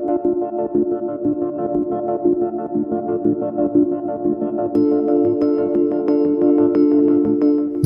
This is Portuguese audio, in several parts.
Thank you.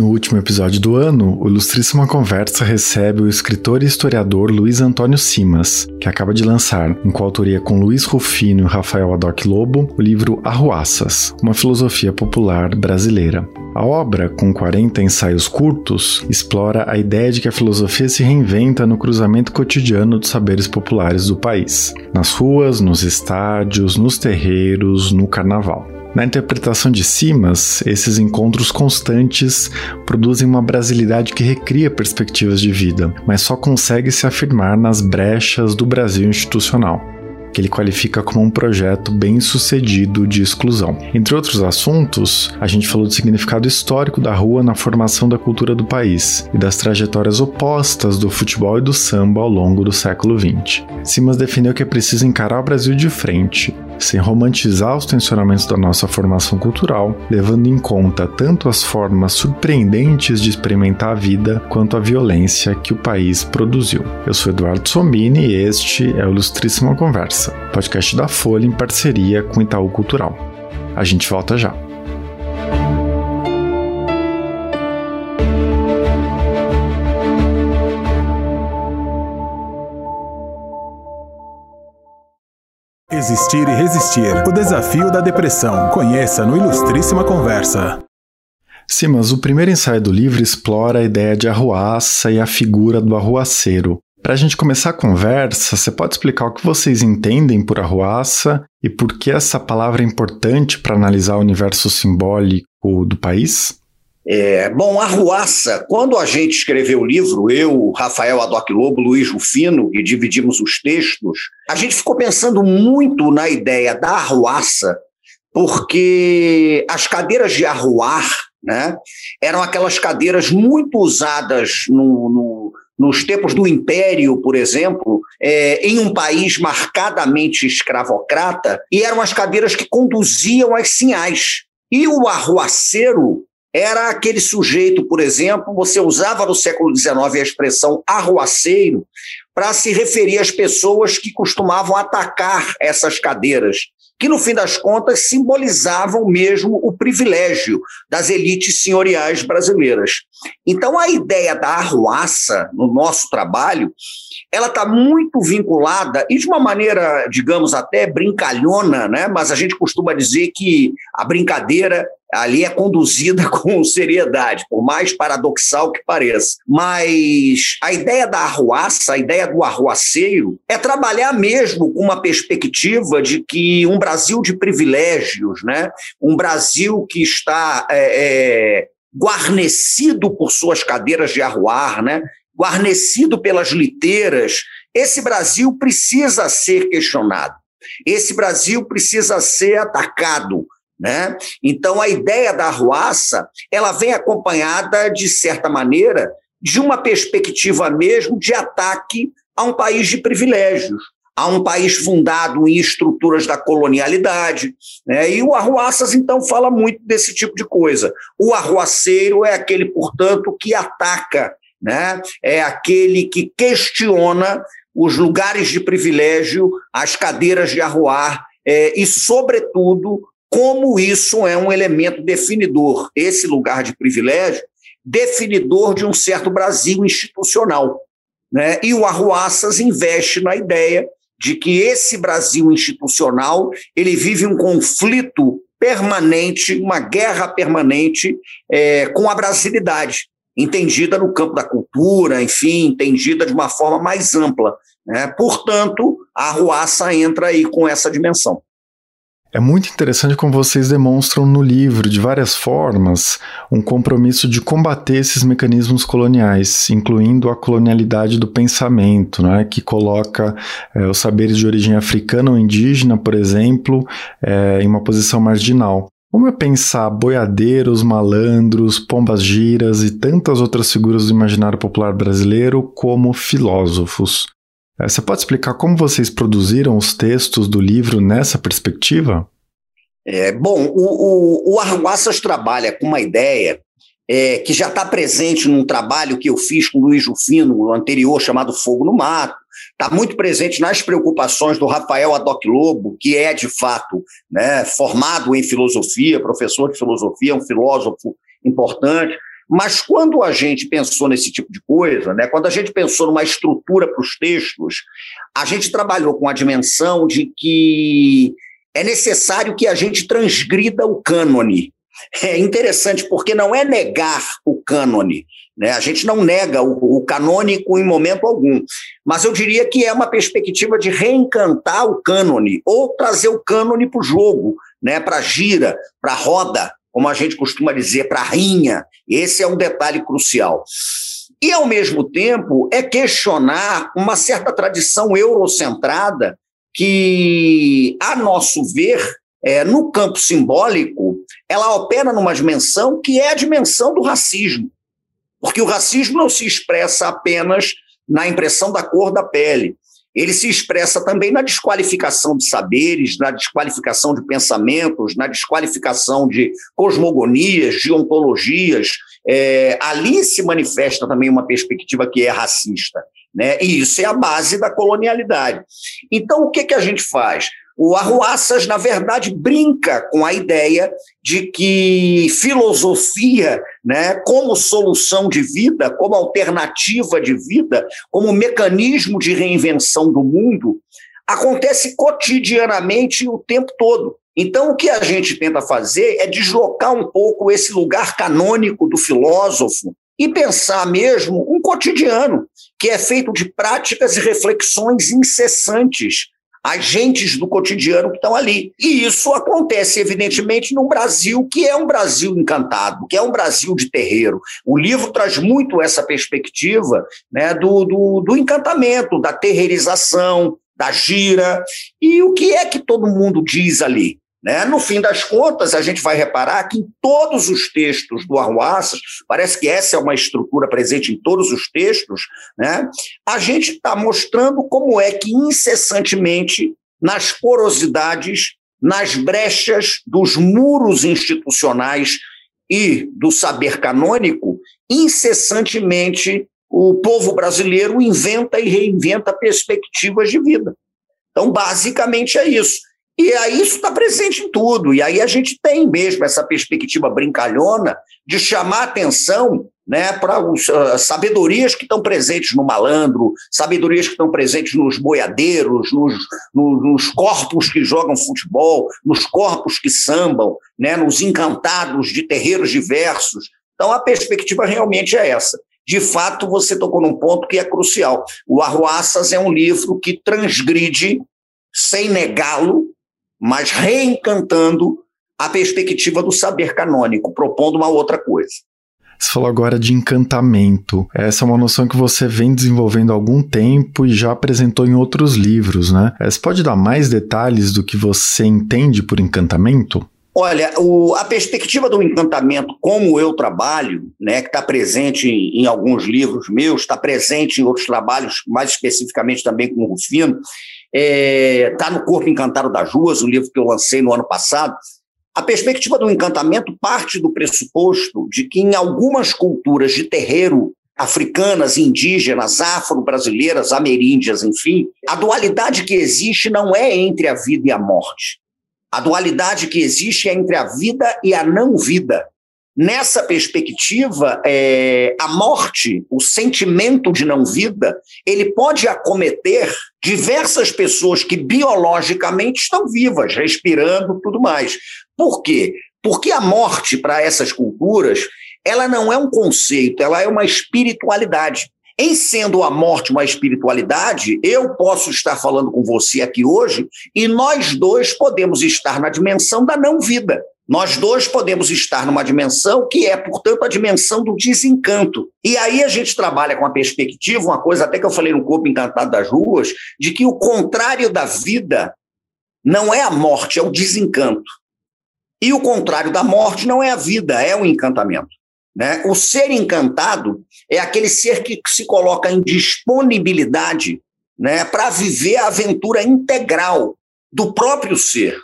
No último episódio do ano, o Ilustríssima Conversa recebe o escritor e historiador Luiz Antônio Simas, que acaba de lançar, em coautoria com Luiz Rufino e Rafael Adoc Lobo, o livro Arruaças, uma filosofia popular brasileira. A obra, com 40 ensaios curtos, explora a ideia de que a filosofia se reinventa no cruzamento cotidiano dos saberes populares do país, nas ruas, nos estádios, nos terreiros, no carnaval. Na interpretação de Simas, esses encontros constantes produzem uma brasilidade que recria perspectivas de vida, mas só consegue se afirmar nas brechas do Brasil institucional que ele qualifica como um projeto bem sucedido de exclusão. Entre outros assuntos, a gente falou do significado histórico da rua na formação da cultura do país e das trajetórias opostas do futebol e do samba ao longo do século XX. Simas definiu que é preciso encarar o Brasil de frente, sem romantizar os tensionamentos da nossa formação cultural, levando em conta tanto as formas surpreendentes de experimentar a vida quanto a violência que o país produziu. Eu sou Eduardo Sombini e este é o Ilustríssima Conversa, podcast da Folha em parceria com Itaú Cultural. A gente volta já. Existir e resistir. O desafio da depressão. Conheça no Ilustríssima Conversa. Simas, o primeiro ensaio do livro explora a ideia de arruaça e a figura do arruaceiro. Para a gente começar a conversa, você pode explicar o que vocês entendem por arruaça e por que essa palavra é importante para analisar o universo simbólico do país? É, bom, Arruaça, quando a gente escreveu o livro, eu, Rafael Adoc Lobo, Luiz Rufino, e dividimos os textos, a gente ficou pensando muito na ideia da arruaça, porque as cadeiras de arruar né, eram aquelas cadeiras muito usadas no, no, nos tempos do Império, por exemplo, é, em um país marcadamente escravocrata, e eram as cadeiras que conduziam as sinhais. E o arruaceiro era aquele sujeito, por exemplo, você usava no século XIX a expressão arruaceiro para se referir às pessoas que costumavam atacar essas cadeiras, que no fim das contas simbolizavam mesmo o privilégio das elites senhoriais brasileiras. Então a ideia da arruaça no nosso trabalho, ela está muito vinculada e de uma maneira, digamos até brincalhona, né? Mas a gente costuma dizer que a brincadeira ali é conduzida com seriedade, por mais paradoxal que pareça. Mas a ideia da arruaça, a ideia do arruaceiro, é trabalhar mesmo com uma perspectiva de que um Brasil de privilégios, né? um Brasil que está é, é, guarnecido por suas cadeiras de arruar, né? guarnecido pelas liteiras, esse Brasil precisa ser questionado. Esse Brasil precisa ser atacado, né? Então, a ideia da arruaça ela vem acompanhada, de certa maneira, de uma perspectiva mesmo de ataque a um país de privilégios, a um país fundado em estruturas da colonialidade. Né? E o Arruaças, então, fala muito desse tipo de coisa. O arruaceiro é aquele, portanto, que ataca, né? é aquele que questiona os lugares de privilégio, as cadeiras de arruar, é, e, sobretudo, como isso é um elemento definidor, esse lugar de privilégio, definidor de um certo Brasil institucional. Né? E o Arruaças investe na ideia de que esse Brasil institucional ele vive um conflito permanente, uma guerra permanente é, com a brasilidade, entendida no campo da cultura, enfim, entendida de uma forma mais ampla. Né? Portanto, a Arruaça entra aí com essa dimensão. É muito interessante como vocês demonstram no livro, de várias formas, um compromisso de combater esses mecanismos coloniais, incluindo a colonialidade do pensamento, né, que coloca é, os saberes de origem africana ou indígena, por exemplo, é, em uma posição marginal. Como é pensar boiadeiros, malandros, pombas giras e tantas outras figuras do imaginário popular brasileiro como filósofos? É, você pode explicar como vocês produziram os textos do livro nessa perspectiva? É, bom, o, o, o Arruaças trabalha com uma ideia é, que já está presente num trabalho que eu fiz com o Luiz Rufino, anterior, chamado Fogo no Mato, está muito presente nas preocupações do Rafael Adoc Lobo, que é, de fato, né, formado em filosofia, professor de filosofia, um filósofo importante. Mas quando a gente pensou nesse tipo de coisa, né, quando a gente pensou numa estrutura para os textos, a gente trabalhou com a dimensão de que é necessário que a gente transgrida o cânone. É interessante porque não é negar o cânone, né? A gente não nega o, o, canônico em momento algum, mas eu diria que é uma perspectiva de reencantar o cânone ou trazer o cânone para o jogo, né? para a gira, para a roda, como a gente costuma dizer, para a rinha. Esse é um detalhe crucial. E, ao mesmo tempo, é questionar uma certa tradição eurocentrada que, a nosso ver, é, no campo simbólico, ela opera numa dimensão que é a dimensão do racismo. Porque o racismo não se expressa apenas na impressão da cor da pele, ele se expressa também na desqualificação de saberes, na desqualificação de pensamentos, na desqualificação de cosmogonias, de ontologias. É, ali se manifesta também uma perspectiva que é racista. Né? E isso é a base da colonialidade. Então, o que, que a gente faz? O Arruaças, na verdade, brinca com a ideia de que filosofia, né, como solução de vida, como alternativa de vida, como mecanismo de reinvenção do mundo, acontece cotidianamente o tempo todo. Então, o que a gente tenta fazer é deslocar um pouco esse lugar canônico do filósofo e pensar mesmo um cotidiano que é feito de práticas e reflexões incessantes agentes do cotidiano que estão ali. E isso acontece, evidentemente, num Brasil que é um Brasil encantado, que é um Brasil de terreiro. O livro traz muito essa perspectiva né, do, do, do encantamento, da terreirização, da gira. E o que é que todo mundo diz ali? Né? No fim das contas, a gente vai reparar que em todos os textos do Arruaças, parece que essa é uma estrutura presente em todos os textos, né? a gente está mostrando como é que incessantemente, nas porosidades, nas brechas dos muros institucionais e do saber canônico, incessantemente o povo brasileiro inventa e reinventa perspectivas de vida. Então, basicamente é isso. E aí isso está presente em tudo. E aí a gente tem mesmo essa perspectiva brincalhona de chamar atenção né, para uh, sabedorias que estão presentes no malandro, sabedorias que estão presentes nos boiadeiros, nos, no, nos corpos que jogam futebol, nos corpos que sambam, né, nos encantados de terreiros diversos. Então a perspectiva realmente é essa. De fato, você tocou num ponto que é crucial. O Arruaças é um livro que transgride, sem negá-lo, mas reencantando a perspectiva do saber canônico, propondo uma outra coisa. Você falou agora de encantamento. Essa é uma noção que você vem desenvolvendo há algum tempo e já apresentou em outros livros, né? Você pode dar mais detalhes do que você entende por encantamento? Olha, o, a perspectiva do encantamento, como eu trabalho, né, que está presente em, em, alguns livros meus, está presente em outros trabalhos, mais especificamente também com o Rufino, está é, tá no Corpo Encantado das Ruas, um livro que eu lancei no ano passado. A perspectiva do encantamento parte do pressuposto de que em algumas culturas de terreiro africanas, indígenas, afro-brasileiras, ameríndias, enfim, a dualidade que existe não é entre a vida e a morte. A dualidade que existe é entre a vida e a não vida. Nessa perspectiva, é, a morte, o sentimento de não vida, ele pode acometer diversas pessoas que biologicamente estão vivas, respirando, tudo mais. Por quê? Porque a morte para essas culturas, ela não é um conceito, ela é uma espiritualidade. Em sendo a morte uma espiritualidade, eu posso estar falando com você aqui hoje e nós dois podemos estar na dimensão da não vida. Nós dois podemos estar numa dimensão que é, portanto, a dimensão do desencanto. E aí a gente trabalha com a perspectiva, uma coisa até que eu falei no Corpo Encantado das Ruas, de que o contrário da vida não é a morte, é o desencanto. E o contrário da morte não é a vida, é o encantamento. Né? O ser encantado é aquele ser que se coloca em disponibilidade né, para viver a aventura integral do próprio ser.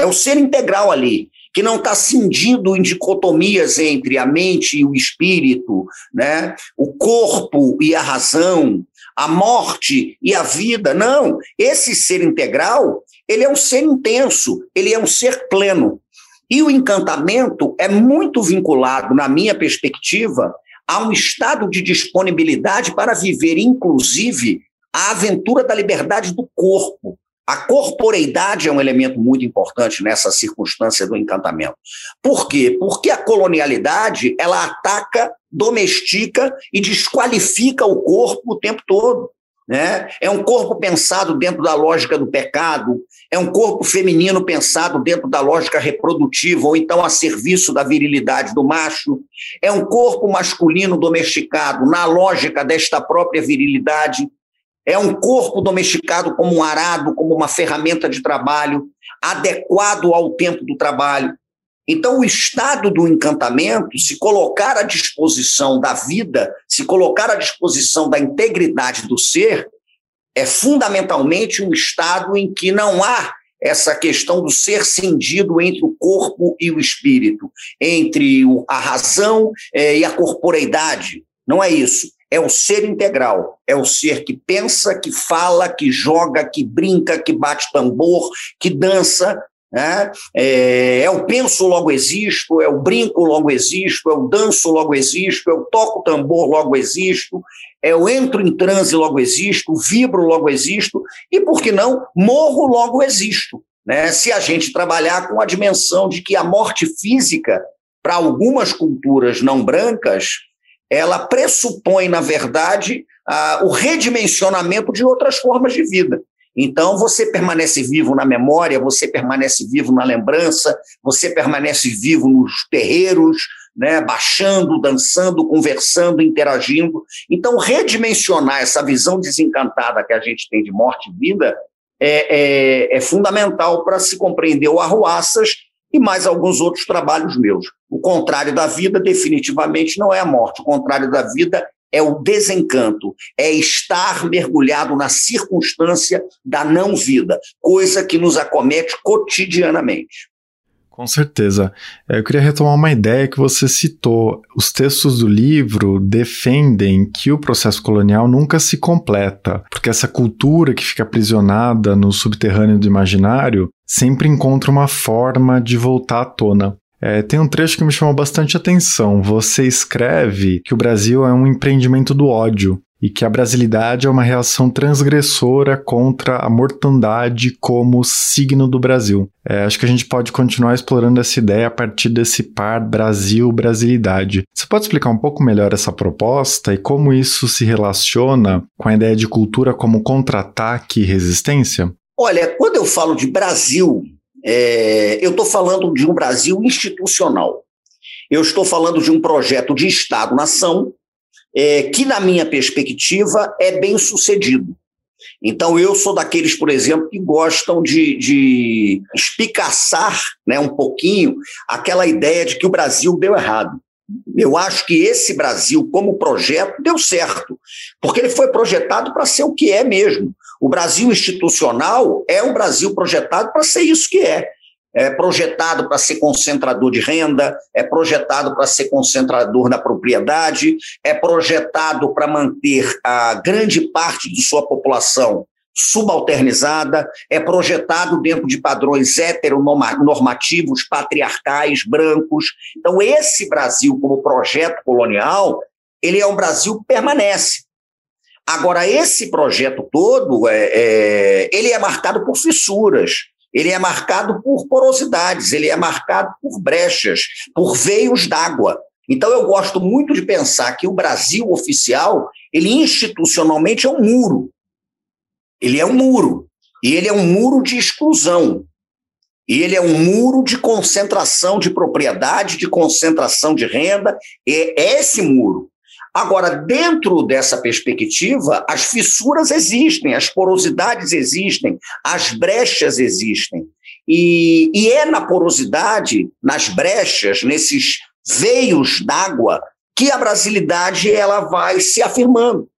É o ser integral ali, que não está cindido em dicotomias entre a mente e o espírito, né? o corpo e a razão, a morte e a vida. Não, esse ser integral, ele é um ser intenso, ele é um ser pleno. E o encantamento é muito vinculado, na minha perspectiva, a um estado de disponibilidade para viver, inclusive, a aventura da liberdade do corpo. A corporeidade é um elemento muito importante nessa circunstância do encantamento. Por quê? Porque a colonialidade ela ataca, domestica e desqualifica o corpo o tempo todo. Né? É um corpo pensado dentro da lógica do pecado, é um corpo feminino pensado dentro da lógica reprodutiva, ou então a serviço da virilidade do macho, é um corpo masculino domesticado na lógica desta própria virilidade, é um corpo domesticado como um arado, como uma ferramenta de trabalho, adequado ao tempo do trabalho. Então, o estado do encantamento, se colocar à disposição da vida, se colocar à disposição da integridade do ser, é fundamentalmente um estado em que não há essa questão do ser cindido entre o corpo e o espírito, entre a razão eh, e a corporeidade. Não é isso. É o ser integral, é o ser que pensa, que fala, que joga, que brinca, que bate tambor, que dança, né? É, é, o penso, logo existo, é o brinco, logo existo, é o danço, logo existo, é o toco tambor, logo existo, é o entro em transe, logo existo, vibro, logo existo, e por que não, morro, logo existo. Né? Se a gente trabalhar com a dimensão de que a morte física, para algumas culturas não brancas, ela pressupõe, na verdade, o redimensionamento de outras formas de vida. Então, você permanece vivo na memória, você permanece vivo na lembrança, você permanece vivo nos terreiros, né, baixando, dançando, conversando, interagindo. Então, redimensionar essa visão desencantada que a gente tem de morte e vida é, é, é fundamental para se compreender o Arruaças e mais alguns outros trabalhos meus. O contrário da vida, definitivamente, não é a morte. O contrário da vida é o desencanto, é estar mergulhado na circunstância da não-vida, coisa que nos acomete cotidianamente. Com certeza. É, eu queria retomar uma ideia que você citou. Os textos do livro defendem que o processo colonial nunca se completa, porque essa cultura que fica aprisionada no subterrâneo do imaginário sempre encontra uma forma de voltar à tona. É, tem um trecho que me chamou bastante atenção. Você escreve que o Brasil é um empreendimento do ódio e que a brasilidade é uma reação transgressora contra a mortandade como signo do Brasil. É, acho que a gente pode continuar explorando essa ideia a partir desse par Brasil-Brasilidade. Você pode explicar um pouco melhor essa proposta e como isso se relaciona com a ideia de cultura como contra-ataque e resistência? Olha, quando eu falo de Brasil, é, eu estou falando de um Brasil institucional. Eu estou falando de um projeto de Estado-nação é, que, na minha perspectiva, é bem sucedido. Então, eu sou daqueles, por exemplo, que gostam de, de espicaçar né, um pouquinho aquela ideia de que o Brasil deu errado. Eu acho que esse Brasil, como projeto, deu certo, porque ele foi projetado para ser o que é mesmo. O Brasil institucional é um Brasil projetado para ser isso que é é projetado para ser concentrador de renda, é projetado para ser concentrador da propriedade, é projetado para manter a grande parte de sua população subalternizada, é projetado dentro de padrões heteronormativos, patriarcais, brancos. Então, esse Brasil, como projeto colonial, ele é um Brasil que permanece. Agora, esse projeto todo, é, é, ele é marcado por fissuras, ele é marcado por porosidades, ele é marcado por brechas, por veios d'água. Então eu gosto muito de pensar que o Brasil oficial, ele institucionalmente é um muro. Ele é um muro. E ele é um muro de exclusão. E ele é um muro de concentração de propriedade, de concentração de renda. É esse muro. Agora, dentro dessa perspectiva, as fissuras existem, as porosidades existem, as brechas existem. E, e é na porosidade, nas brechas, nesses veios d'água, que a brasilidade ela vai se afirmando.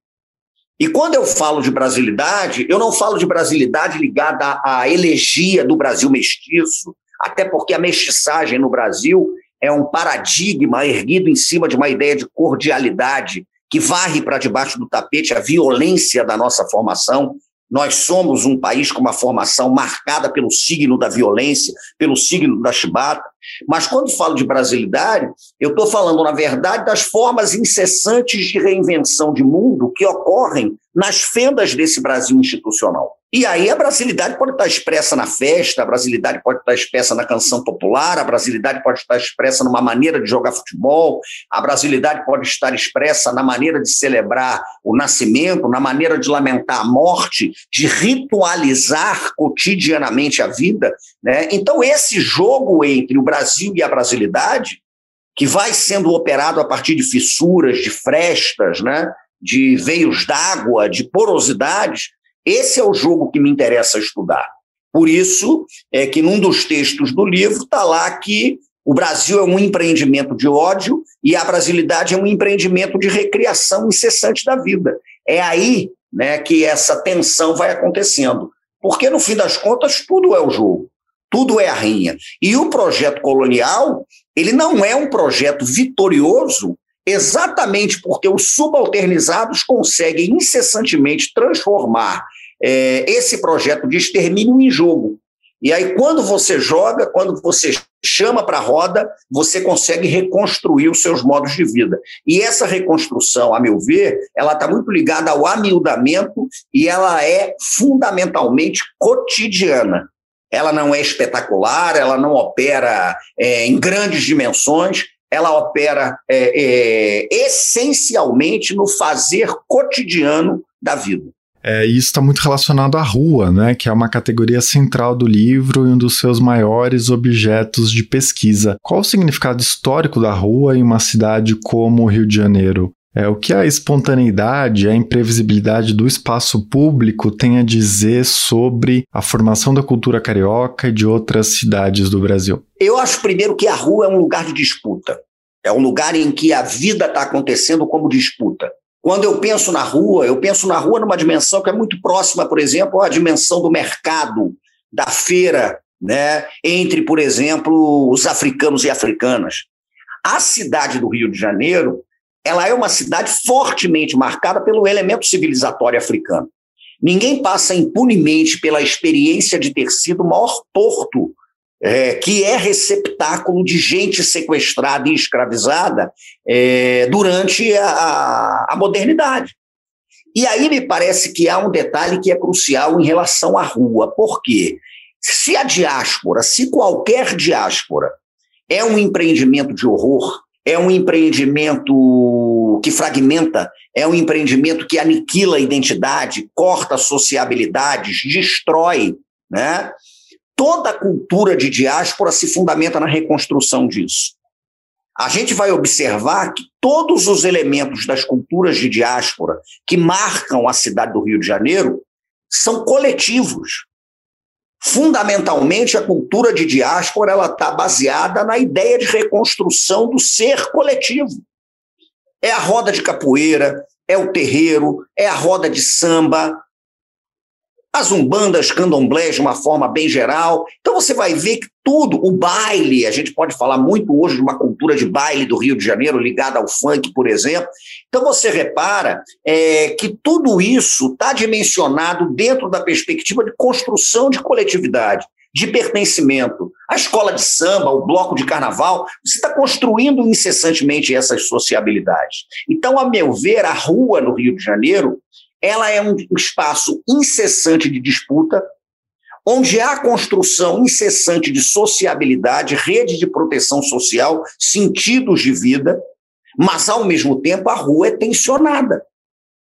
E quando eu falo de brasilidade, eu não falo de brasilidade ligada à elegia do Brasil mestiço, até porque a mestiçagem no Brasil é um paradigma erguido em cima de uma ideia de cordialidade que varre para debaixo do tapete a violência da nossa formação. Nós somos um país com uma formação marcada pelo signo da violência, pelo signo da chibata. Mas quando falo de brasilidade, eu estou falando, na verdade, das formas incessantes de reinvenção de mundo que ocorrem nas fendas desse Brasil institucional. E aí a brasilidade pode estar expressa na festa, a brasilidade pode estar expressa na canção popular, a brasilidade pode estar expressa numa maneira de jogar futebol, a brasilidade pode estar expressa na maneira de celebrar o nascimento, na maneira de lamentar a morte, de ritualizar cotidianamente a vida. Né? Então, esse jogo entre o Brasil e a brasilidade, que vai sendo operado a partir de fissuras, de frestas, né? de veios d'água, de porosidades, esse é o jogo que me interessa estudar. Por isso é que num dos textos do livro está lá que o Brasil é um empreendimento de ódio e a brasilidade é um empreendimento de recriação incessante da vida. É aí né, que essa tensão vai acontecendo. Porque, no fim das contas, tudo é o jogo, tudo é a rinha. E o projeto colonial, ele não é um projeto vitorioso exatamente porque os subalternizados conseguem incessantemente transformar é, esse projeto de extermínio em jogo. E aí, quando você joga, quando você chama para a roda, você consegue reconstruir os seus modos de vida. E essa reconstrução, a meu ver, ela está muito ligada ao amiudamento e ela é fundamentalmente cotidiana. Ela não é espetacular, ela não opera é, em grandes dimensões, ela opera é, é, essencialmente no fazer cotidiano da vida. É, isso está muito relacionado à rua, né, que é uma categoria central do livro e um dos seus maiores objetos de pesquisa. Qual o significado histórico da rua em uma cidade como o Rio de Janeiro? É, o que a espontaneidade, a imprevisibilidade do espaço público tem a dizer sobre a formação da cultura carioca e de outras cidades do Brasil? Eu acho, primeiro, que a rua é um lugar de disputa. É um lugar em que a vida está acontecendo como disputa. Quando eu penso na rua, eu penso na rua numa dimensão que é muito próxima, por exemplo, à dimensão do mercado, da feira, né, entre, por exemplo, os africanos e africanas. A cidade do Rio de Janeiro ela é uma cidade fortemente marcada pelo elemento civilizatório africano. Ninguém passa impunemente pela experiência de ter sido o maior porto é, que é receptáculo de gente sequestrada e escravizada é, durante a, a modernidade. E aí me parece que há um detalhe que é crucial em relação à rua. Por quê? Se a diáspora, se qualquer diáspora é um empreendimento de horror, é um empreendimento que fragmenta, é um empreendimento que aniquila a identidade, corta sociabilidades, destrói. Né? Toda a cultura de diáspora se fundamenta na reconstrução disso. A gente vai observar que todos os elementos das culturas de diáspora que marcam a cidade do Rio de Janeiro são coletivos. Fundamentalmente, a cultura de diáspora ela está baseada na ideia de reconstrução do ser coletivo. É a roda de capoeira, é o terreiro, é a roda de samba, as umbandas, candomblés de uma forma bem geral. Então você vai ver que tudo, o baile, a gente pode falar muito hoje de uma cultura de baile do Rio de Janeiro ligada ao funk, por exemplo. Então você repara é, que tudo isso está dimensionado dentro da perspectiva de construção de coletividade de pertencimento. A escola de samba, o bloco de carnaval, você está construindo incessantemente essas sociabilidades. Então, a meu ver, a rua no Rio de Janeiro ela é um espaço incessante de disputa, onde há construção incessante de sociabilidade, rede de proteção social, sentidos de vida, mas, ao mesmo tempo, a rua é tensionada.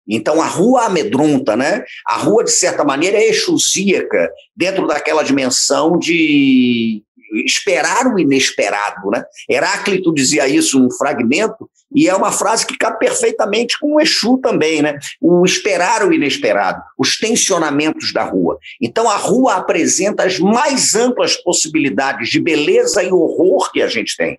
Então, a rua amedronta, né? A rua, de certa maneira, é exusíaca, dentro daquela dimensão de esperar o inesperado, né? Heráclito dizia isso num fragmento, e é uma frase que cabe perfeitamente com o Exu também, né? O esperar o inesperado, os tensionamentos da rua. Então a rua apresenta as mais amplas possibilidades de beleza e horror que a gente tem.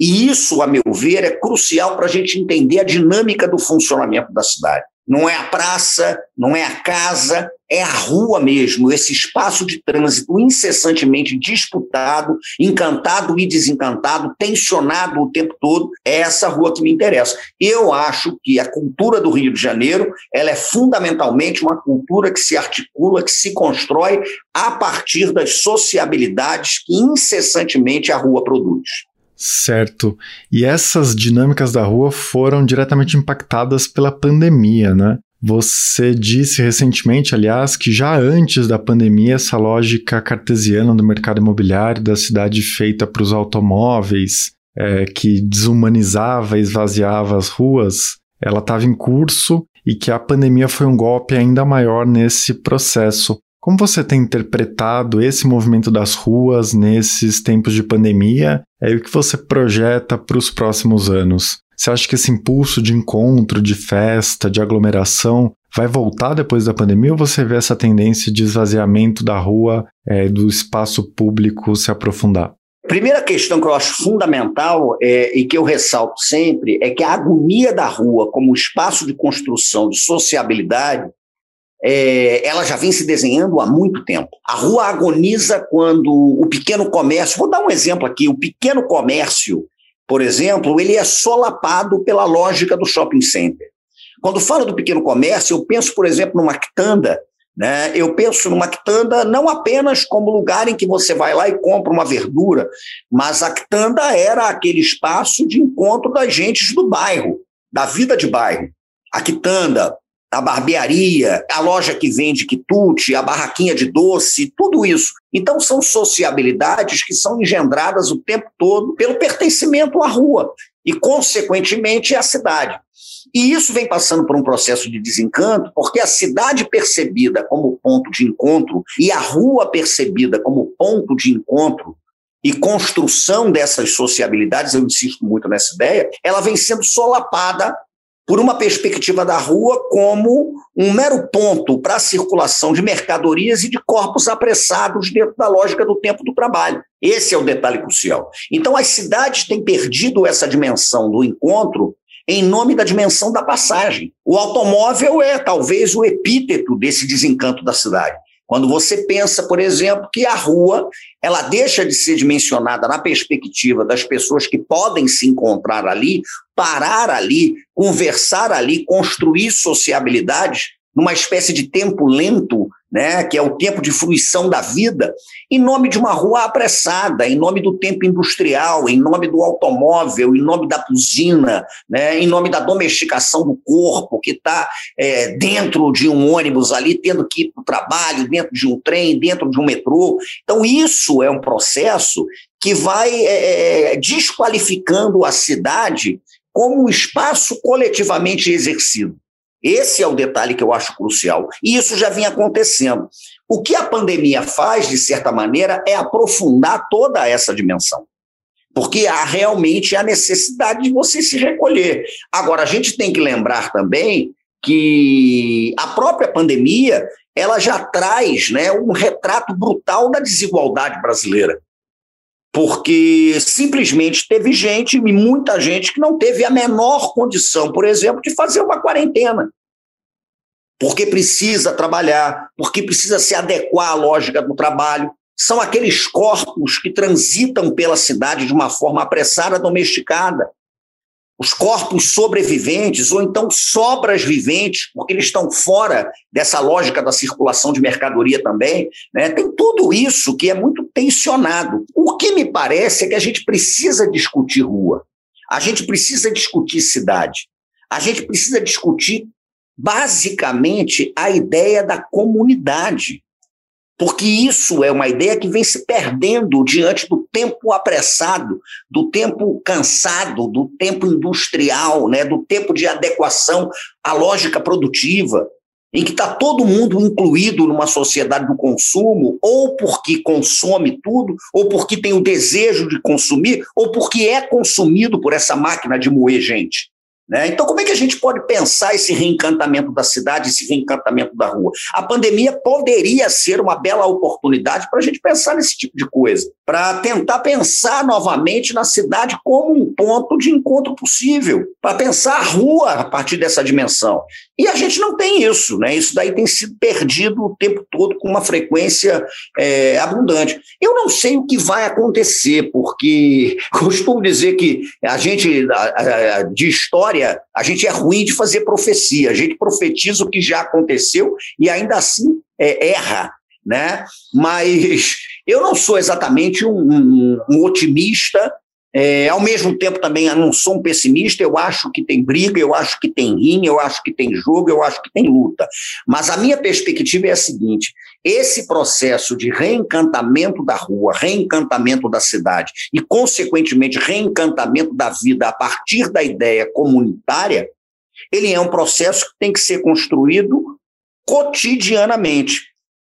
E isso, a meu ver, é crucial para a gente entender a dinâmica do funcionamento da cidade. Não é a praça, não é a casa, é a rua mesmo, esse espaço de trânsito incessantemente disputado, encantado e desencantado, tensionado o tempo todo, é essa rua que me interessa. Eu acho que a cultura do Rio de Janeiro, ela é fundamentalmente uma cultura que se articula, que se constrói a partir das sociabilidades que incessantemente a rua produz. Certo. E essas dinâmicas da rua foram diretamente impactadas pela pandemia, né? Você disse recentemente, aliás, que já antes da pandemia, essa lógica cartesiana do mercado imobiliário, da cidade feita para os automóveis, é, que desumanizava e esvaziava as ruas, ela estava em curso e que a pandemia foi um golpe ainda maior nesse processo. Como você tem interpretado esse movimento das ruas nesses tempos de pandemia? É o que você projeta para os próximos anos? Você acha que esse impulso de encontro, de festa, de aglomeração vai voltar depois da pandemia ou você vê essa tendência de esvaziamento da rua, é, do espaço público se aprofundar? Primeira questão que eu acho fundamental é, e que eu ressalto sempre é que a agonia da rua como espaço de construção de sociabilidade é, ela já vem se desenhando há muito tempo. A rua agoniza quando o pequeno comércio, vou dar um exemplo aqui, o pequeno comércio, por exemplo, ele é solapado pela lógica do shopping center. Quando falo do pequeno comércio, eu penso, por exemplo, numa quitanda, né? Eu penso numa quitanda não apenas como lugar em que você vai lá e compra uma verdura, mas a quitanda era aquele espaço de encontro das gentes do bairro, da vida de bairro. A quitanda, a barbearia, a loja que vende quitute, a barraquinha de doce, tudo isso. Então, são sociabilidades que são engendradas o tempo todo pelo pertencimento à rua e, consequentemente, à cidade. E isso vem passando por um processo de desencanto, porque a cidade percebida como ponto de encontro e a rua percebida como ponto de encontro e construção dessas sociabilidades, eu insisto muito nessa ideia, ela vem sendo solapada por uma perspectiva da rua como um mero ponto para a circulação de mercadorias e de corpos apressados dentro da lógica do tempo do trabalho. Esse é o detalhe crucial. Então, as cidades têm perdido essa dimensão do encontro em nome da dimensão da passagem. O automóvel é talvez o epíteto desse desencanto da cidade. Quando você pensa, por exemplo, que a rua ela deixa de ser dimensionada na perspectiva das pessoas que podem se encontrar ali, parar ali, conversar ali, construir sociabilidades, numa espécie de tempo lento né, que é o tempo de fruição da vida, em nome de uma rua apressada, em nome do tempo industrial, em nome do automóvel, em nome da usina, né, em nome da domesticação do corpo, que está é, dentro de um ônibus ali, tendo que ir para o trabalho, dentro de um trem, dentro de um metrô. Então, isso é um processo que vai é, é desqualificando a cidade como um espaço coletivamente exercido. Esse é o detalhe que eu acho crucial. E isso já vinha acontecendo. O que a pandemia faz, de certa maneira, é aprofundar toda essa dimensão. Porque há realmente a necessidade de você se recolher. Agora, a gente tem que lembrar também que a própria pandemia ela já traz né, um retrato brutal da desigualdade brasileira porque simplesmente teve gente, e muita gente, que não teve a menor condição, por exemplo, de fazer uma quarentena. Porque precisa trabalhar, porque precisa se adequar à lógica do trabalho. São aqueles corpos que transitam pela cidade de uma forma apressada, domesticada os corpos sobreviventes ou então sobras viventes, porque eles estão fora dessa lógica da circulação de mercadoria também. Né? Tem tudo isso que é muito tensionado. O que me parece é que a gente precisa discutir rua, a gente precisa discutir cidade, a gente precisa discutir basicamente a ideia da comunidade porque isso é uma ideia que vem se perdendo diante do tempo apressado, do tempo cansado, do tempo industrial, né, do tempo de adequação à lógica produtiva, em que está todo mundo incluído numa sociedade do consumo, ou porque consome tudo, ou porque tem o desejo de consumir, ou porque é consumido por essa máquina de moer gente. Né? Então, como é que a gente pode pensar esse reencantamento da cidade, esse reencantamento da rua? A pandemia poderia ser uma bela oportunidade para a gente pensar nesse tipo de coisa. Para tentar pensar novamente na cidade como um ponto de encontro possível, para pensar a rua a partir dessa dimensão. E a gente não tem isso, né? Isso daí tem sido perdido o tempo todo com uma frequência é, abundante. Eu não sei o que vai acontecer, porque costumo dizer que a gente, de história, a gente é ruim de fazer profecia, a gente profetiza o que já aconteceu e ainda assim é, erra né? Mas eu não sou exatamente um, um, um otimista, é, ao mesmo tempo também não sou um pessimista, eu acho que tem briga, eu acho que tem rinha, eu acho que tem jogo, eu acho que tem luta. Mas a minha perspectiva é a seguinte: esse processo de reencantamento da rua, reencantamento da cidade e, consequentemente, reencantamento da vida a partir da ideia comunitária, ele é um processo que tem que ser construído cotidianamente.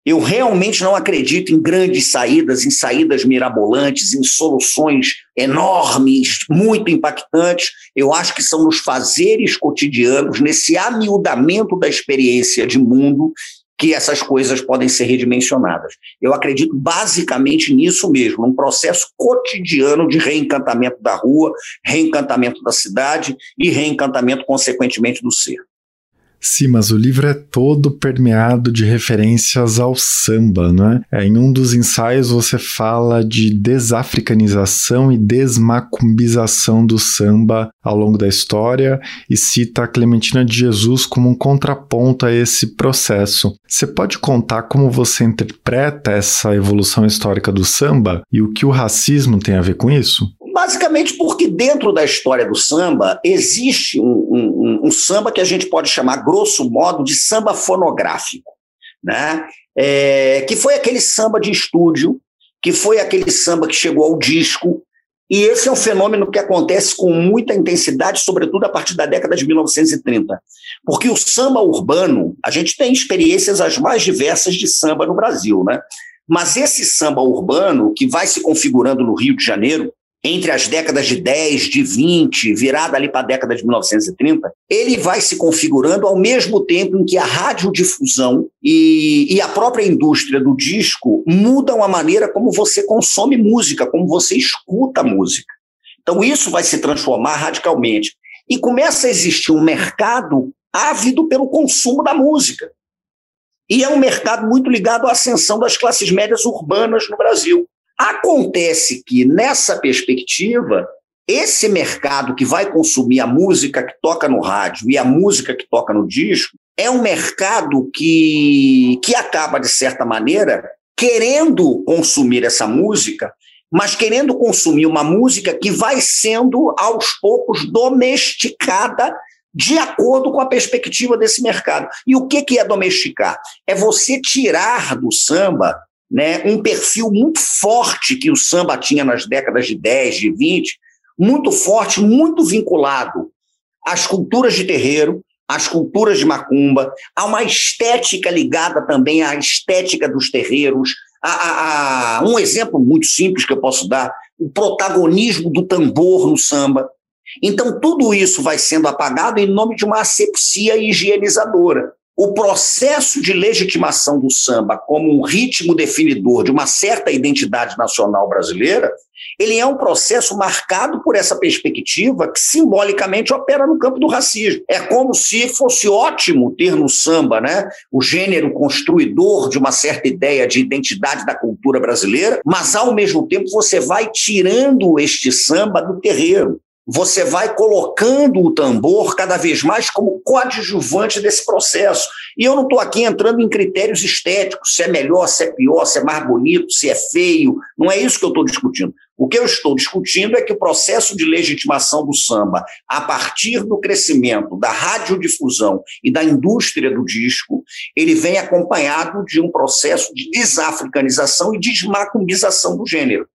Eu realmente não acredito em grandes saídas, em saídas mirabolantes, em soluções enormes, muito impactantes. Eu acho que são nos fazeres cotidianos, nesse amiudamento da experiência de mundo, que essas coisas podem ser redimensionadas. Eu acredito basicamente nisso mesmo, num processo cotidiano de reencantamento da rua, reencantamento da cidade e reencantamento, consequentemente, do ser. Sim, mas o livro é todo permeado de referências ao samba, não é? é em um dos ensaios você fala de desafricanização e desmacumbização do samba ao longo da história e cita a Clementina de Jesus como um contraponto a esse processo. Você pode contar como você interpreta essa evolução histórica do samba e o que o racismo tem a ver com isso? Basicamente porque dentro da história do samba existe um, um, um samba que a gente pode chamar, grosso modo, de samba fonográfico, né? É, que foi aquele samba de estúdio, que foi aquele samba que chegou ao disco, e esse é um fenômeno que acontece com muita intensidade, sobretudo a partir da década de 1930. Porque o samba urbano, a gente tem experiências as mais diversas de samba no Brasil, né? Mas esse samba urbano, que vai se configurando no Rio de Janeiro, entre as décadas de 10, de 20, virada ali para a década de 1930, ele vai se configurando ao mesmo tempo em que a radiodifusão e, e a própria indústria do disco mudam a maneira como você consome música, como você escuta música. Então isso vai se transformar radicalmente. E começa a existir um mercado ávido pelo consumo da música. E é um mercado muito ligado à ascensão das classes médias urbanas no Brasil. Acontece que, nessa perspectiva, esse mercado que vai consumir a música que toca no rádio e a música que toca no disco é um mercado que, que acaba, de certa maneira, querendo consumir essa música, mas querendo consumir uma música que vai sendo, aos poucos, domesticada de acordo com a perspectiva desse mercado. E o que, que é domesticar? É você tirar do samba né, um perfil muito forte que o samba tinha nas décadas de 10, de 20, muito forte, muito vinculado às culturas de terreiro, às culturas de macumba, a uma estética ligada também à estética dos terreiros. A, a, a, um exemplo muito simples que eu posso dar: o protagonismo do tambor no samba. Então, tudo isso vai sendo apagado em nome de uma asepsia higienizadora o processo de legitimação do samba como um ritmo definidor de uma certa identidade nacional brasileira, ele é um processo marcado por essa perspectiva que simbolicamente opera no campo do racismo. É como se fosse ótimo ter no samba, né, o gênero construidor de uma certa ideia de identidade da cultura brasileira, mas ao mesmo tempo você vai tirando este samba do terreiro você vai colocando o tambor cada vez mais como coadjuvante desse processo. E eu não estou aqui entrando em critérios estéticos, se é melhor, se é pior, se é mais bonito, se é feio. Não é isso que eu estou discutindo. O que eu estou discutindo é que o processo de legitimação do samba, a partir do crescimento da radiodifusão e da indústria do disco, ele vem acompanhado de um processo de desafricanização e desmacumbização do gênero.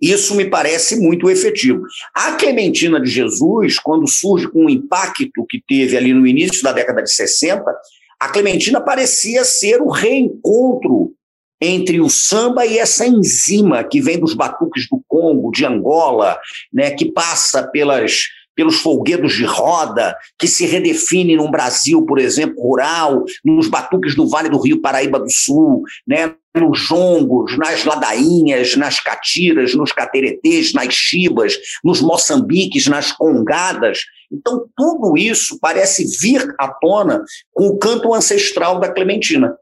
Isso me parece muito efetivo. A Clementina de Jesus, quando surge com o impacto que teve ali no início da década de 60, a Clementina parecia ser o reencontro entre o samba e essa enzima que vem dos batuques do Congo, de Angola, né, que passa pelas pelos folguedos de roda, que se redefine num Brasil, por exemplo, rural, nos batuques do Vale do Rio Paraíba do Sul, né, nos jongos, nas ladainhas, nas catiras, nos cateretês, nas chibas, nos moçambiques, nas congadas. Então, tudo isso parece vir à tona com o canto ancestral da Clementina.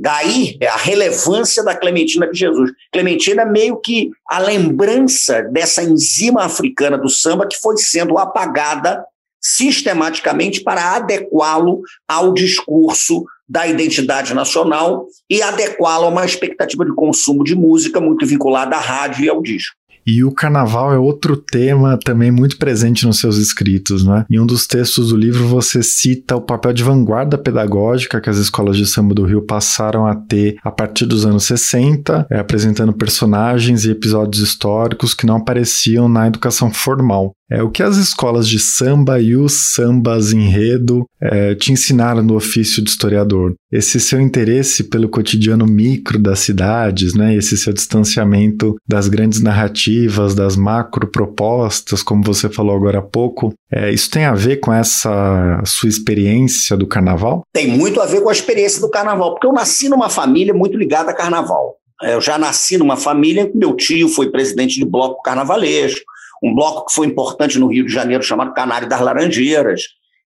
Daí é a relevância da Clementina de Jesus. Clementina é meio que a lembrança dessa enzima africana do samba que foi sendo apagada sistematicamente para adequá-lo ao discurso da identidade nacional e adequá-lo a uma expectativa de consumo de música muito vinculada à rádio e ao disco. E o carnaval é outro tema também muito presente nos seus escritos, né? Em um dos textos do livro você cita o papel de vanguarda pedagógica que as escolas de samba do Rio passaram a ter a partir dos anos 60, é, apresentando personagens e episódios históricos que não apareciam na educação formal. É, o que as escolas de samba e os sambas enredo é, te ensinaram no ofício de historiador? Esse seu interesse pelo cotidiano micro das cidades, né, esse seu distanciamento das grandes narrativas, das macro propostas, como você falou agora há pouco, é, isso tem a ver com essa sua experiência do carnaval? Tem muito a ver com a experiência do carnaval, porque eu nasci numa família muito ligada a carnaval. É, eu já nasci numa família que meu tio foi presidente de bloco carnavalesco, um bloco que foi importante no Rio de Janeiro chamado Canário das Laranjeiras.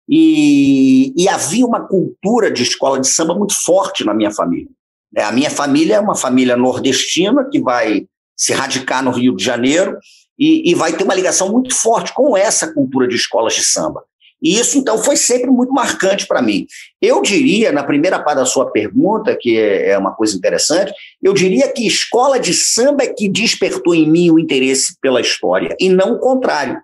E, e havia uma cultura de escola de samba muito forte na minha família. É, a minha família é uma família nordestina que vai se radicar no Rio de Janeiro e, e vai ter uma ligação muito forte com essa cultura de escolas de samba. E isso, então, foi sempre muito marcante para mim. Eu diria, na primeira parte da sua pergunta, que é, é uma coisa interessante, eu diria que escola de samba é que despertou em mim o interesse pela história, e não o contrário.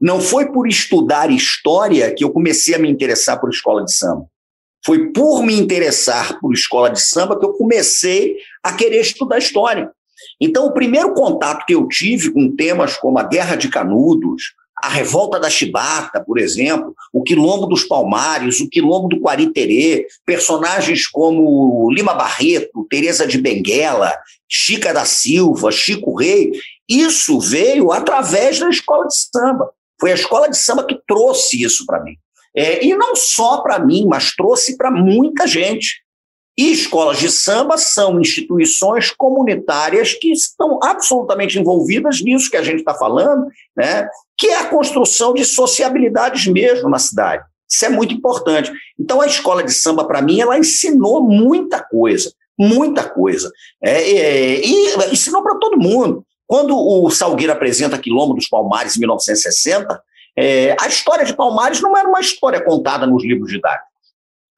Não foi por estudar história que eu comecei a me interessar por escola de samba. Foi por me interessar por escola de samba que eu comecei a querer estudar história. Então, o primeiro contato que eu tive com temas como a Guerra de Canudos, a revolta da Chibata, por exemplo, o quilombo dos Palmares, o quilombo do Quariterê, personagens como Lima Barreto, Teresa de Benguela, Chica da Silva, Chico Rei, isso veio através da escola de samba. Foi a escola de samba que trouxe isso para mim. É, e não só para mim, mas trouxe para muita gente. E escolas de samba são instituições comunitárias que estão absolutamente envolvidas nisso que a gente está falando, né? que é a construção de sociabilidades mesmo na cidade. Isso é muito importante. Então, a escola de samba, para mim, ela ensinou muita coisa, muita coisa. É, é, e ensinou para todo mundo. Quando o Salgueiro apresenta Quilombo dos Palmares em 1960, é, a história de Palmares não era uma história contada nos livros didáticos.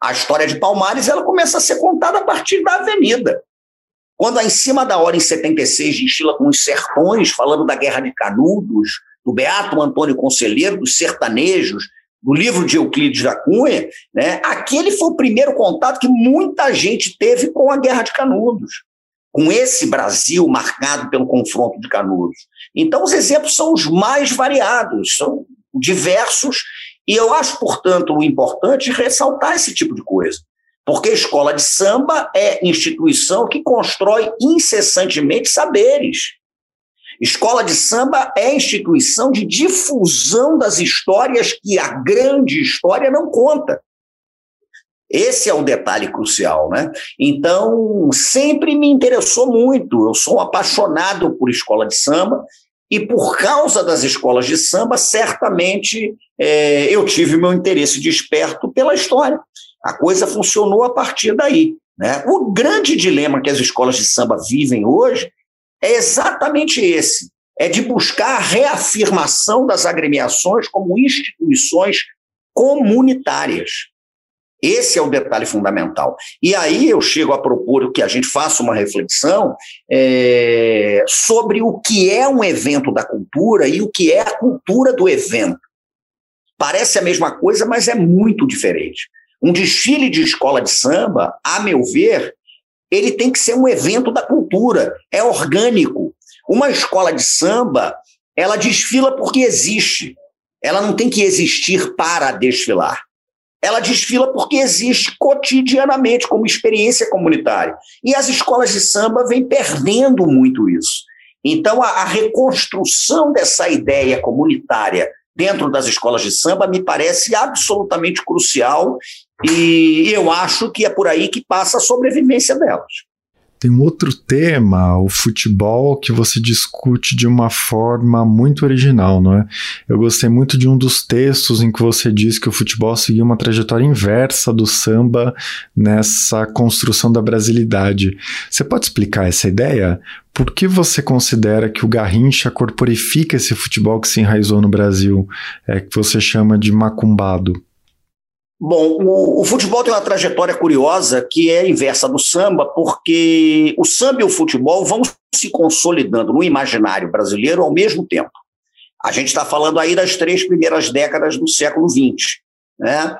A história de Palmares ela começa a ser contada a partir da avenida. Quando a Em Cima da Hora, em 76, destila com os sertões, falando da Guerra de Canudos, do Beato Antônio Conselheiro, dos sertanejos, do livro de Euclides da Cunha, né, aquele foi o primeiro contato que muita gente teve com a Guerra de Canudos, com esse Brasil marcado pelo confronto de Canudos. Então, os exemplos são os mais variados, são diversos e eu acho, portanto, importante ressaltar esse tipo de coisa. Porque escola de samba é instituição que constrói incessantemente saberes. Escola de samba é instituição de difusão das histórias que a grande história não conta. Esse é o detalhe crucial, né? Então, sempre me interessou muito. Eu sou um apaixonado por escola de samba e por causa das escolas de samba, certamente é, eu tive meu interesse desperto pela história. A coisa funcionou a partir daí. Né? O grande dilema que as escolas de samba vivem hoje é exatamente esse: é de buscar a reafirmação das agremiações como instituições comunitárias. Esse é o detalhe fundamental. E aí eu chego a que a gente faça uma reflexão é, sobre o que é um evento da cultura e o que é a cultura do evento. Parece a mesma coisa, mas é muito diferente. Um desfile de escola de samba, a meu ver, ele tem que ser um evento da cultura, é orgânico. Uma escola de samba, ela desfila porque existe. Ela não tem que existir para desfilar ela desfila porque existe cotidianamente como experiência comunitária. E as escolas de samba vêm perdendo muito isso. Então, a, a, reconstrução dessa ideia comunitária dentro das escolas de samba me parece absolutamente crucial e eu acho que é por aí que passa a sobrevivência delas. Tem um outro tema, o futebol, que você discute de uma forma muito original, não é? Eu gostei muito de um dos textos em que você diz que o futebol seguiu uma trajetória inversa do samba nessa construção da brasilidade. Você pode explicar essa ideia? Por que você considera que o Garrincha corporifica esse futebol que se enraizou no Brasil, é, que você chama de macumbado? Bom, o, o, futebol tem uma trajetória curiosa que é inversa do samba, porque o samba e o futebol vão se consolidando no imaginário brasileiro ao mesmo tempo. A gente está falando aí das três primeiras décadas do século XX. Né?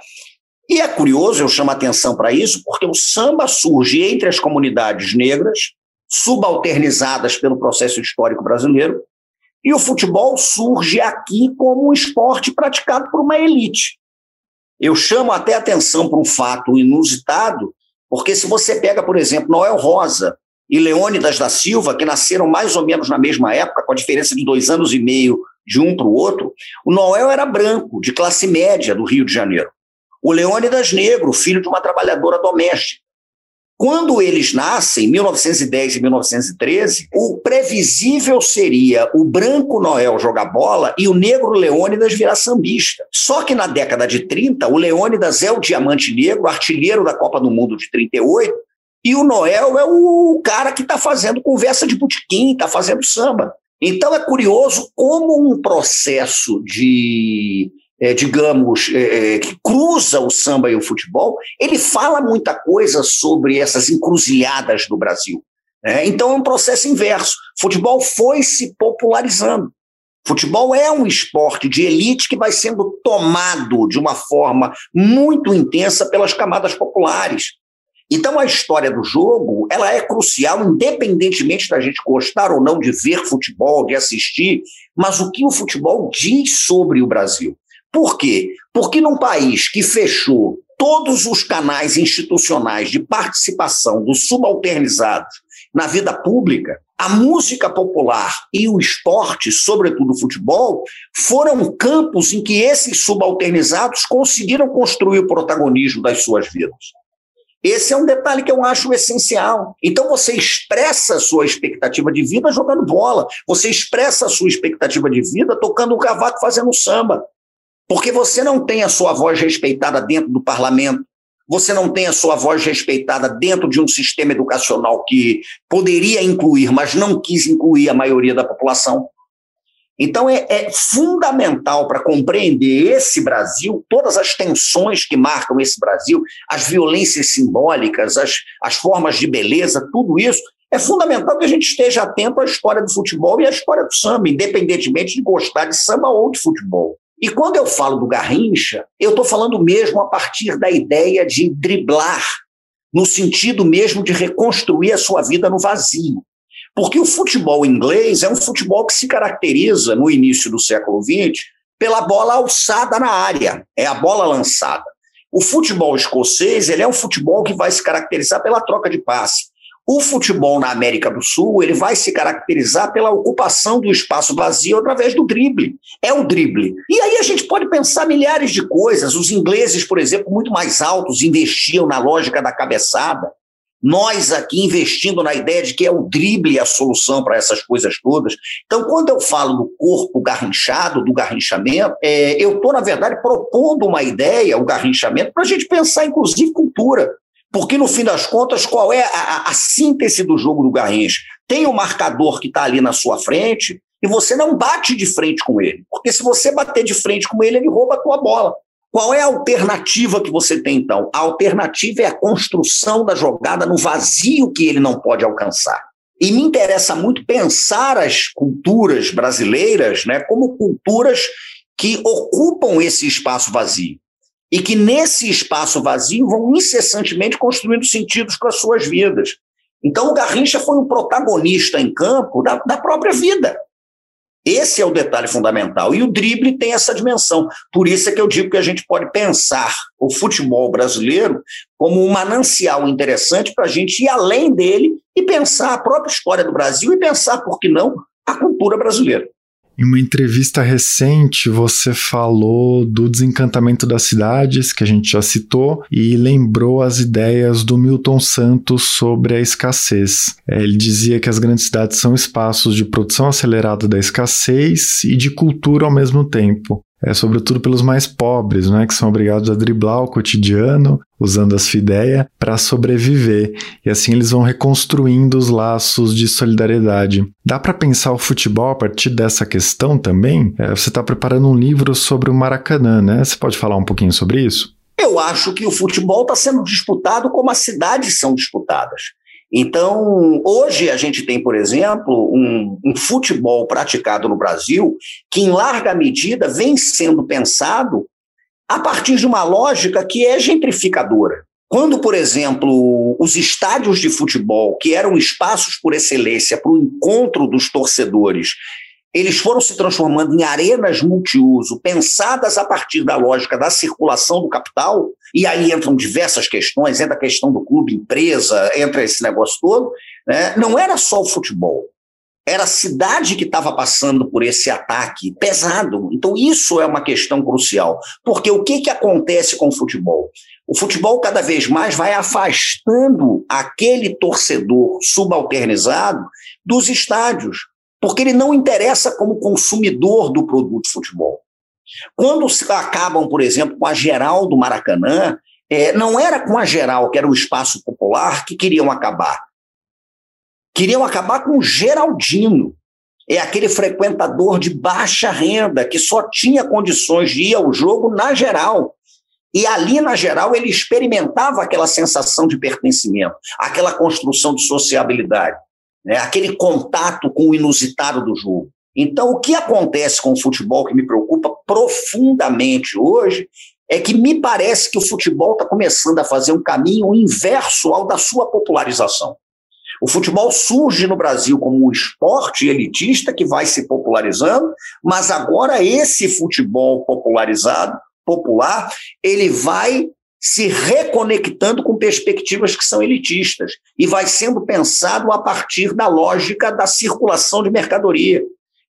E é curioso, eu chamo a atenção para isso, porque o samba surge entre as comunidades negras, subalternizadas pelo processo histórico brasileiro, e o futebol surge aqui como um esporte praticado por uma elite eu chamo até atenção para um fato inusitado, porque se você pega, por exemplo, Noel Rosa e Leônidas da Silva, que nasceram mais ou menos na mesma época, com a diferença de dois anos e meio de um para o outro, o Noel era branco, de classe média do Rio de Janeiro. O Leônidas negro, filho de uma trabalhadora doméstica. Quando eles nascem, em 1910 e 1913, o previsível seria o branco Noel jogar bola e o negro Leônidas virar sambista. Só que na década de 30, o Leônidas é o diamante negro, artilheiro da Copa do Mundo de 38, e o Noel é o cara que está fazendo conversa de botequim, está fazendo samba. Então é curioso como um processo de é, digamos, é, é, que cruza o samba e o futebol, ele fala muita coisa sobre essas encruzilhadas do Brasil. Né? Então é um processo inverso. Futebol foi se popularizando. Futebol é um esporte de elite que vai sendo tomado de uma forma muito intensa pelas camadas populares. Então a história do jogo ela é crucial, independentemente da gente gostar ou não de ver futebol, de assistir, mas o que o futebol diz sobre o Brasil. Por quê? Porque num país que fechou todos os canais institucionais de participação dos subalternizados na vida pública, a música popular e o esporte, sobretudo o futebol, foram campos em que esses subalternizados conseguiram construir o protagonismo das suas vidas. Esse é um detalhe que eu acho essencial. Então você expressa a sua expectativa de vida jogando bola, você expressa a sua expectativa de vida tocando o cavaco fazendo samba. Porque você não tem a sua voz respeitada dentro do parlamento, você não tem a sua voz respeitada dentro de um sistema educacional que poderia incluir, mas não quis incluir a maioria da população. Então, é, é fundamental para compreender esse Brasil, todas as tensões que marcam esse Brasil, as violências simbólicas, as, as formas de beleza, tudo isso, é fundamental que a gente esteja atento à história do futebol e à história do samba, independentemente de gostar de samba ou de futebol. E quando eu falo do Garrincha, eu estou falando mesmo a partir da ideia de driblar, no sentido mesmo de reconstruir a sua vida no vazio. Porque o futebol inglês é um futebol que se caracteriza, no início do século XX, pela bola alçada na área, é a bola lançada. O futebol escocês ele é um futebol que vai se caracterizar pela troca de passe. O futebol na América do Sul ele vai se caracterizar pela ocupação do espaço vazio através do drible. É o drible. E aí a gente pode pensar milhares de coisas. Os ingleses, por exemplo, muito mais altos, investiam na lógica da cabeçada. Nós aqui investindo na ideia de que é o drible a solução para essas coisas todas. Então, quando eu falo do corpo garrinchado, do garrinchamento, é, eu estou, na verdade, propondo uma ideia, o garrinchamento, para a gente pensar, inclusive, cultura. Porque, no fim das contas, qual é a, a síntese do jogo do Garrincha? Tem o um marcador que está ali na sua frente e você não bate de frente com ele. Porque se você bater de frente com ele, ele rouba a tua bola. Qual é a alternativa que você tem, então? A alternativa é a construção da jogada no vazio que ele não pode alcançar. E me interessa muito pensar as culturas brasileiras né, como culturas que ocupam esse espaço vazio e que nesse espaço vazio vão incessantemente construindo sentidos para suas vidas. Então o Garrincha foi um protagonista em campo da, da própria vida. Esse é o detalhe fundamental. E o drible tem essa dimensão. Por isso é que eu digo que a gente pode pensar o futebol brasileiro como um manancial interessante para a gente ir além dele e pensar a própria história do Brasil e pensar, por que não, a cultura brasileira. Em uma entrevista recente, você falou do desencantamento das cidades, que a gente já citou, e lembrou as ideias do Milton Santos sobre a escassez. É, ele dizia que as grandes cidades são espaços de produção acelerada da escassez e de cultura ao mesmo tempo é, sobretudo pelos mais pobres, né, que são obrigados a driblar o cotidiano, usando as fideias, para sobreviver. E assim eles vão reconstruindo os laços de solidariedade. Dá para pensar o futebol a partir dessa questão também? É, você está preparando um livro sobre o Maracanã, né? Você pode falar um pouquinho sobre isso? Eu acho que o futebol está sendo disputado como as cidades são disputadas. Então, hoje a gente tem, por exemplo, um, um, futebol praticado no Brasil que, em larga medida, vem sendo pensado a partir de uma lógica que é gentrificadora. Quando, por exemplo, os estádios de futebol, que eram espaços por excelência para o encontro dos torcedores, eles foram se transformando em arenas multiuso, pensadas a partir da lógica da circulação do capital, e aí entram diversas questões, entra a questão do clube empresa, entra esse negócio todo, né? não era só o futebol, era a cidade que estava passando por esse ataque pesado. Então, isso é uma questão crucial, porque o que, que acontece com o futebol? O futebol cada vez mais vai afastando aquele torcedor subalternizado dos estádios porque ele não interessa como consumidor do produto futebol. Quando acabam, por exemplo, com a geral do Maracanã, é, não era com a geral, que era o espaço popular, que queriam acabar. Queriam acabar com o Geraldino. É aquele frequentador de baixa renda que só tinha condições de ir ao jogo na geral. E ali na geral ele experimentava aquela sensação de pertencimento, aquela construção de sociabilidade né? aquele contato com o inusitado do jogo. Então, o que acontece com o futebol que me preocupa profundamente hoje é que me parece que o futebol está começando a fazer um caminho inverso ao da sua popularização. O futebol surge no Brasil como um esporte elitista que vai se popularizando, mas agora esse futebol popularizado, popular, ele vai se reconectando com perspectivas que são elitistas e vai sendo pensado a partir da lógica da circulação de mercadoria.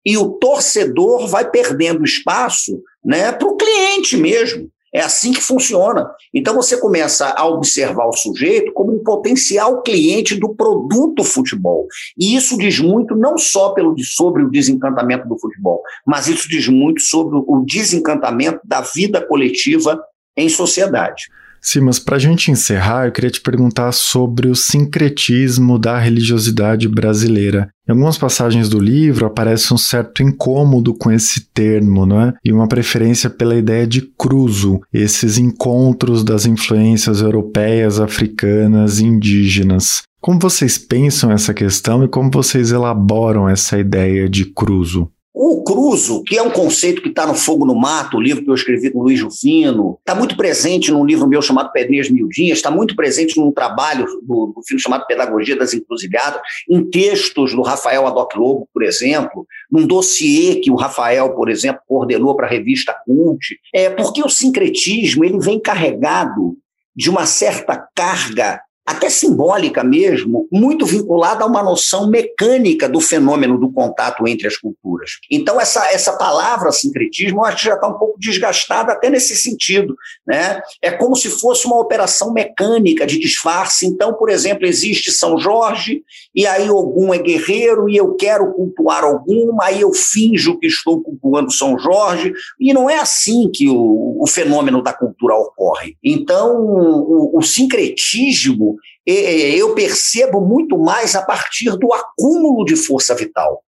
E o torcedor vai perdendo espaço né, para o cliente mesmo. É assim que funciona. Então você começa a observar o sujeito como um potencial cliente do produto futebol. E isso diz muito não só pelo, sobre o desencantamento do futebol, mas isso diz muito sobre o desencantamento da vida coletiva em sociedade. Sim, mas para a gente encerrar, eu queria te perguntar sobre o sincretismo da religiosidade brasileira. Em algumas passagens do livro aparece um certo incômodo com esse termo, não é? E uma preferência pela ideia de cruzo, esses encontros das influências europeias, africanas e indígenas. Como vocês pensam essa questão e como vocês elaboram essa ideia de cruzo? O cruzo, que é um conceito que está no Fogo no Mato, o livro que eu escrevi com o Luiz Rufino, está muito presente num livro meu chamado Pedrinhas Miudinhas, está muito presente num trabalho do, filho chamado Pedagogia das Encruzilhadas, em textos do Rafael Adoc Lobo, por exemplo, num dossiê que o Rafael, por exemplo, coordenou para a revista Cult. É porque o sincretismo ele vem carregado de uma certa carga até simbólica mesmo, muito vinculada a uma noção mecânica do fenômeno do contato entre as culturas. Então, essa, essa palavra sincretismo, eu acho que já está um pouco desgastada até nesse sentido. Né? É como se fosse uma operação mecânica de disfarce. Então, por exemplo, existe São Jorge, e aí algum é guerreiro, e eu quero cultuar algum, aí eu finjo que estou cultuando São Jorge, e não é assim que o, o fenômeno da cultura ocorre. Então, o, o sincretismo eu percebo muito mais a partir do acúmulo de força vital.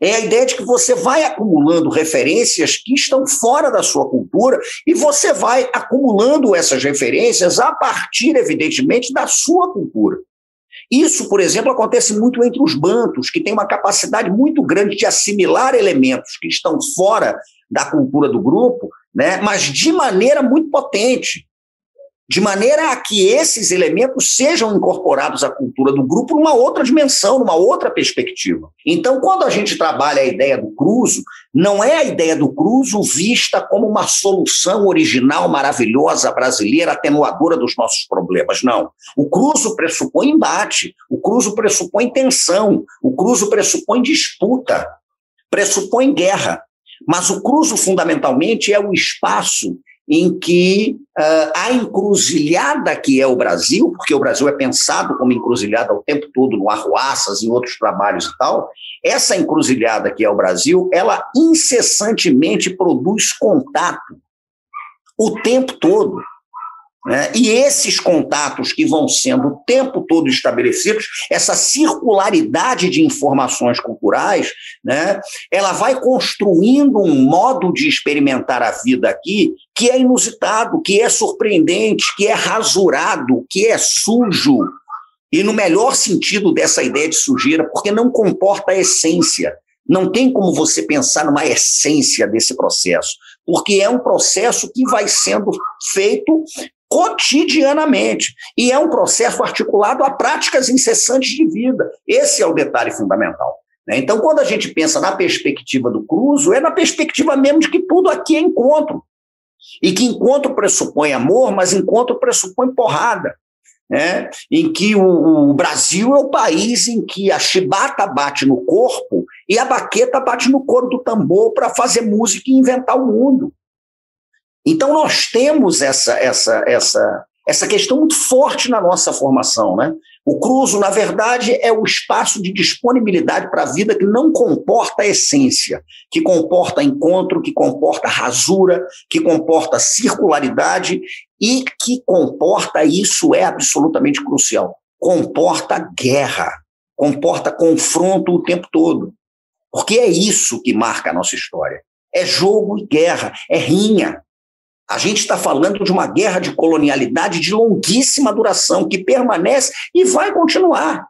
É a ideia de que você vai acumulando referências que estão fora da sua cultura e você vai acumulando essas referências a partir, evidentemente, da sua cultura. Isso, por exemplo, acontece muito entre os bantos, que têm uma capacidade muito grande de assimilar elementos que estão fora da cultura do grupo, né, mas de maneira muito potente de maneira a que esses elementos sejam incorporados à cultura do grupo numa outra dimensão, numa outra perspectiva. Então, quando a gente trabalha a ideia do cruzo, não é a ideia do cruzo vista como uma solução original, maravilhosa, brasileira, atenuadora dos nossos problemas, não. O cruzo pressupõe embate, o cruzo pressupõe tensão, o cruzo pressupõe disputa. pressupõe guerra. Mas o cruzo, fundamentalmente, é o espaço em que uh, a encruzilhada que é o Brasil, porque o Brasil é pensado como encruzilhada o tempo todo no Arruaças, em outros trabalhos e tal, essa encruzilhada que é o Brasil, ela incessantemente produz contato o tempo todo. Né? E esses contatos que vão sendo o tempo todo estabelecidos, essa circularidade de informações culturais, né? ela vai construindo um modo de experimentar a vida aqui que é inusitado, que é surpreendente, que é rasurado, que é sujo. E no melhor sentido dessa ideia de sujeira, porque não comporta a essência. Não tem como você pensar numa essência desse processo, porque é um processo que vai sendo feito cotidianamente. E é um processo articulado a práticas incessantes de vida. Esse é o detalhe fundamental. Né? Então, quando a gente pensa na perspectiva do cruzo, é na perspectiva mesmo de que tudo aqui é encontro. E que encontro pressupõe amor, mas encontro pressupõe porrada. Né? Em que o, o Brasil é o país em que a chibata bate no corpo e a baqueta bate no couro do tambor para fazer música e inventar o mundo. Então, nós temos essa, essa, essa, essa questão muito forte na nossa formação. Né? O cruzo, na verdade, é o espaço de disponibilidade para a vida que não comporta a essência, que comporta encontro, que comporta rasura, que comporta circularidade e que comporta, isso é absolutamente crucial, comporta guerra, comporta confronto o tempo todo. Porque é isso que marca a nossa história. É jogo e guerra, é rinha, a gente está falando de uma guerra de colonialidade de longuíssima duração, que permanece e vai continuar.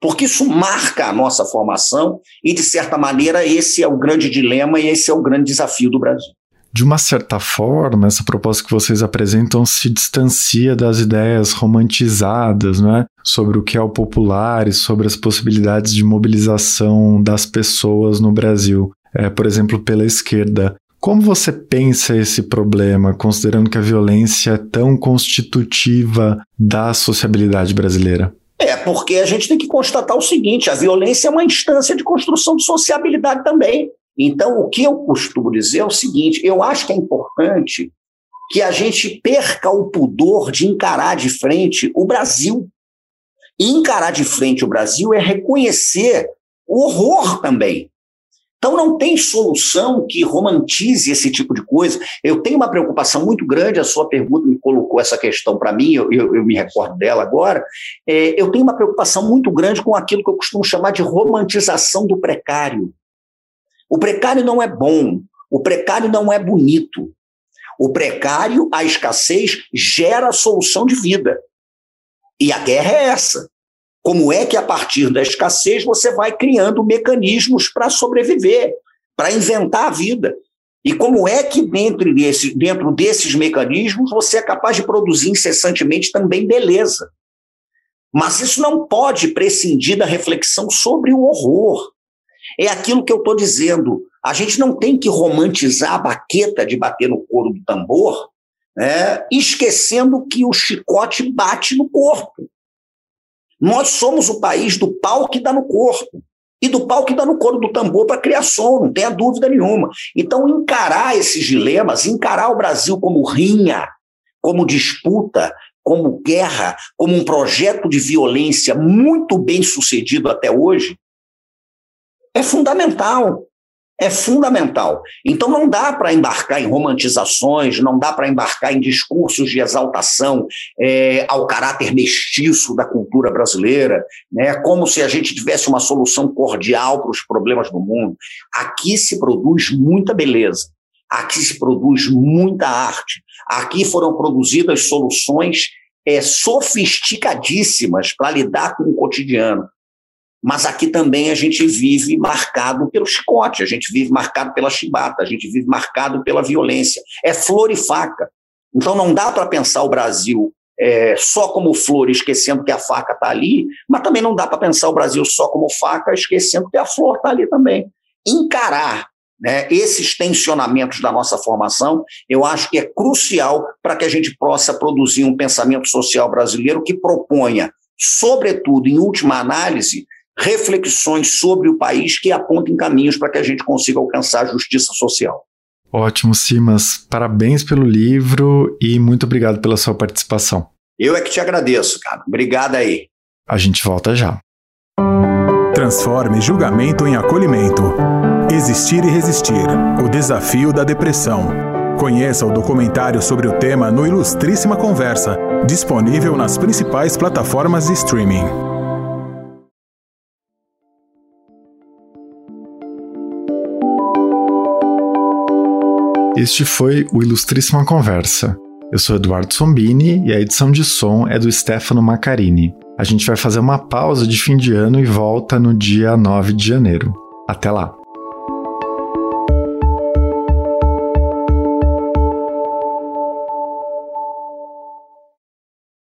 Porque isso marca a nossa formação e, de certa maneira, esse é o grande dilema e esse é o grande desafio do Brasil. De uma certa forma, essa proposta que vocês apresentam se distancia das ideias romantizadas né, sobre o que é o popular e sobre as possibilidades de mobilização das pessoas no Brasil. É, por exemplo, pela esquerda. Como você pensa esse problema, considerando que a violência é tão constitutiva da sociabilidade brasileira? É, porque a gente tem que constatar o seguinte: a violência é uma instância de construção de sociabilidade também. Então, o que eu costumo dizer é o seguinte: eu acho que é importante que a gente perca o pudor de encarar de frente o Brasil. E encarar de frente o Brasil é reconhecer o horror também. Então não tem solução que romantize esse tipo de coisa. Eu tenho uma preocupação muito grande, a sua pergunta me colocou essa questão para mim, eu, eu, eu, me recordo dela agora. É, eu tenho uma preocupação muito grande com aquilo que eu costumo chamar de romantização do precário. O precário não é bom, o precário não é bonito. O precário, a escassez, gera solução de vida. E a guerra é essa. Como é que, a partir da escassez, você vai criando mecanismos para sobreviver, para inventar a vida? E como é que, dentro, desse, dentro desses mecanismos, você é capaz de produzir incessantemente também beleza? Mas isso não pode prescindir da reflexão sobre o horror. É aquilo que eu estou dizendo. A gente não tem que romantizar a baqueta de bater no couro do tambor, né, esquecendo que o chicote bate no corpo. Nós somos o país do pau que dá no corpo e do pau que dá no couro do tambor para criar som, não tenha dúvida nenhuma. Então, encarar esses dilemas, encarar o Brasil como rinha, como disputa, como guerra, como um projeto de violência muito bem sucedido até hoje, é fundamental é fundamental. Então não dá para embarcar em romantizações, não dá para embarcar em discursos de exaltação é, ao caráter mestiço da cultura brasileira, né, como se a gente tivesse uma solução cordial para os problemas do mundo. Aqui se produz muita beleza, aqui se produz muita arte, aqui foram produzidas soluções é, sofisticadíssimas para lidar com o cotidiano. Mas aqui também a gente vive marcado pelo chicote, a gente vive marcado pela chibata, a gente vive marcado pela violência. É flor e faca. Então não dá para pensar o Brasil é, só como flor, esquecendo que a faca está ali, mas também não dá para pensar o Brasil só como faca, esquecendo que a flor está ali também. Encarar né, esses tensionamentos da nossa formação, eu acho que é crucial para que a gente possa produzir um pensamento social brasileiro que proponha, sobretudo, em última análise, reflexões sobre o país que apontem caminhos para que a gente consiga alcançar a justiça social. Ótimo, Simas. Parabéns pelo livro e muito obrigado pela sua participação. Eu é que te agradeço, cara. Obrigado aí. A gente volta já. Transforme julgamento em acolhimento. Existir e resistir. O desafio da depressão. Conheça o documentário sobre o tema no Ilustríssima Conversa, disponível nas principais plataformas de streaming. Este foi o Ilustríssima Conversa. Eu sou Eduardo Sombini e a edição de som é do Stefano Macarini. A gente vai fazer uma pausa de fim de ano e volta no dia 9 de janeiro. Até lá!